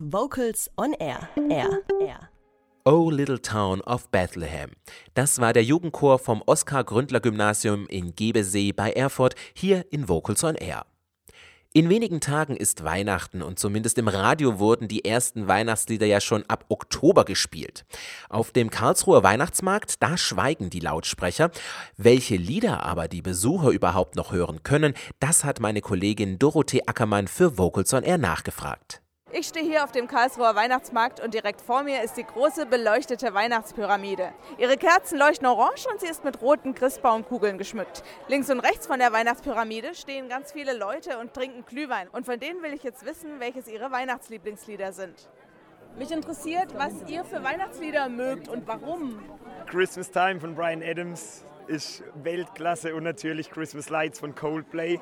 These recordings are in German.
Vocals on Air. Air. Air. Oh Little Town of Bethlehem. Das war der Jugendchor vom Oskar Gründler Gymnasium in Gebesee bei Erfurt, hier in Vocals on Air. In wenigen Tagen ist Weihnachten und zumindest im Radio wurden die ersten Weihnachtslieder ja schon ab Oktober gespielt. Auf dem Karlsruher Weihnachtsmarkt, da schweigen die Lautsprecher. Welche Lieder aber die Besucher überhaupt noch hören können, das hat meine Kollegin Dorothee Ackermann für Vocals on Air nachgefragt. Ich stehe hier auf dem Karlsruher Weihnachtsmarkt und direkt vor mir ist die große beleuchtete Weihnachtspyramide. Ihre Kerzen leuchten orange und sie ist mit roten Christbaumkugeln geschmückt. Links und rechts von der Weihnachtspyramide stehen ganz viele Leute und trinken Glühwein. Und von denen will ich jetzt wissen, welches ihre Weihnachtslieblingslieder sind. Mich interessiert, was ihr für Weihnachtslieder mögt und warum. Christmas Time von Brian Adams ist Weltklasse und natürlich Christmas Lights von Coldplay.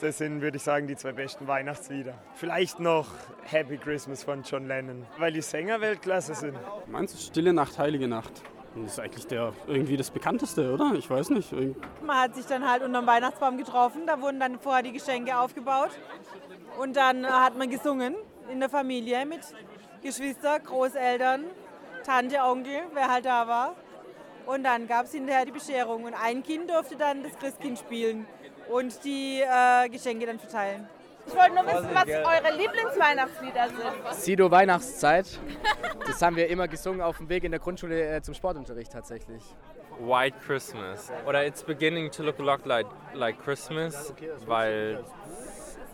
Das sind, würde ich sagen, die zwei besten Weihnachtslieder. Vielleicht noch Happy Christmas von John Lennon, weil die Sänger Weltklasse sind. Meinst du Stille Nacht, Heilige Nacht? Das ist eigentlich der, irgendwie das bekannteste, oder? Ich weiß nicht. Man hat sich dann halt unter dem Weihnachtsbaum getroffen, da wurden dann vorher die Geschenke aufgebaut und dann hat man gesungen in der Familie mit Geschwister, Großeltern, Tante, Onkel, wer halt da war. Und dann gab es hinterher die Bescherung und ein Kind durfte dann das Christkind spielen und die äh, Geschenke dann verteilen. Ich wollte nur wissen, was eure Lieblingsweihnachtslieder sind. Sido Weihnachtszeit. Das haben wir immer gesungen auf dem Weg in der Grundschule äh, zum Sportunterricht tatsächlich. White Christmas. Oder It's Beginning to Look a Lot Like, like Christmas, weil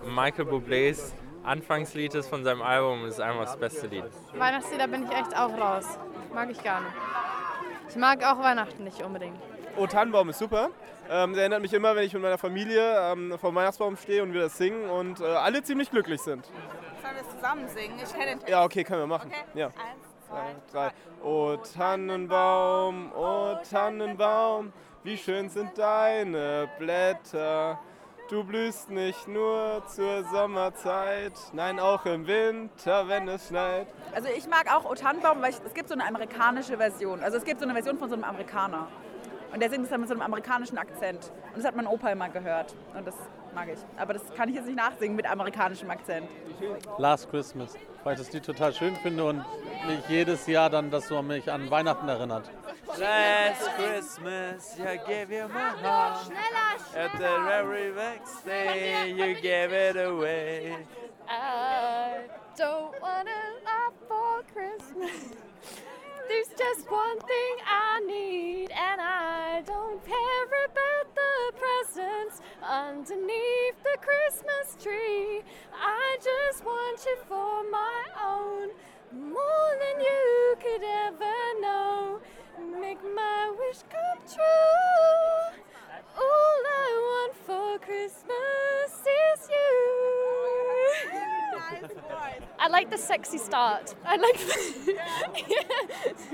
Michael Bublés Anfangslied ist von seinem Album ist einfach das beste Lied. Weihnachtslieder bin ich echt auch raus. Mag ich gar nicht. Ich mag auch Weihnachten nicht unbedingt. Oh, Tannenbaum ist super. Ähm, der erinnert mich immer, wenn ich mit meiner Familie ähm, vor dem Weihnachtsbaum stehe und wir das singen und äh, alle ziemlich glücklich sind. Sollen wir es zusammen singen? Ich kenne den Text. Ja, okay, können wir machen. Okay. Ja. Eins, Zwei, drei. Oh Tannenbaum, oh Tannenbaum, wie schön sind deine Blätter. Du blühst nicht nur zur Sommerzeit, nein auch im Winter, wenn es schneit. Also ich mag auch O Tannenbaum, weil ich, es gibt so eine amerikanische Version. Also es gibt so eine Version von so einem Amerikaner. Und der singt es dann mit so einem amerikanischen Akzent. Und das hat mein Opa immer gehört. Und das mag ich. Aber das kann ich jetzt nicht nachsingen mit amerikanischem Akzent. Last Christmas, weil ich das Lied total schön finde und mich jedes Jahr dann das so mich an Weihnachten erinnert. Last Christmas, you gave you my heart. At the very next day, you gave it away. I don't wanna laugh for Christmas. There's just one thing I underneath the Christmas tree. I just want you for my own, more than you could ever know. Make my wish come true. All I want for Christmas is you. I like the sexy start. I like.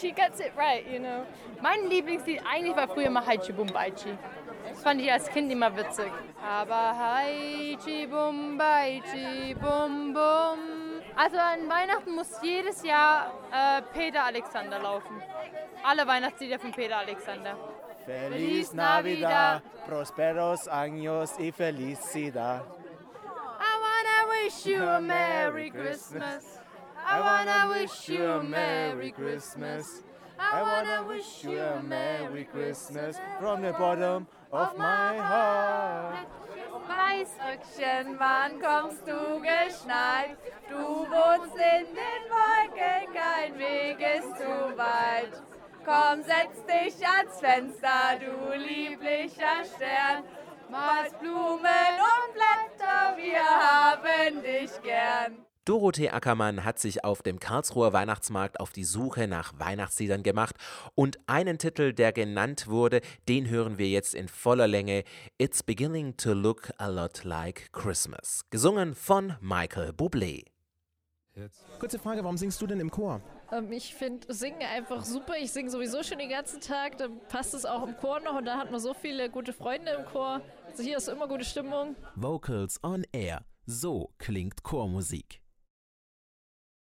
She gets it right, you know. Mein Lieblingslied eigentlich war früher immer Haichi Bum Baichi. Das fand ich als Kind immer witzig. Aber Haichi Bum Baichi Bum Bum. Also an Weihnachten muss jedes Jahr äh, Peter Alexander laufen. Alle Weihnachtslieder von Peter Alexander. Feliz Navidad, prosperos años y felicidad. I wanna wish you a Merry Christmas. I wanna wish you a Merry Christmas. I wanna wish you a Merry Christmas from the bottom of my heart. Weißröckchen, wann kommst du geschneit? Du wohnst in den Wolken, kein Weg ist zu weit. Komm, setz dich ans Fenster, du lieblicher Stern. Malst Blumen und Blätter, wir haben dich gern. Dorothee Ackermann hat sich auf dem Karlsruher Weihnachtsmarkt auf die Suche nach Weihnachtsliedern gemacht und einen Titel, der genannt wurde, den hören wir jetzt in voller Länge. It's beginning to look a lot like Christmas. Gesungen von Michael Bublé. Kurze Frage, warum singst du denn im Chor? Ähm, ich finde Singen einfach super. Ich singe sowieso schon den ganzen Tag. Dann passt es auch im Chor noch und da hat man so viele gute Freunde im Chor. Also hier ist immer gute Stimmung. Vocals on Air. So klingt Chormusik.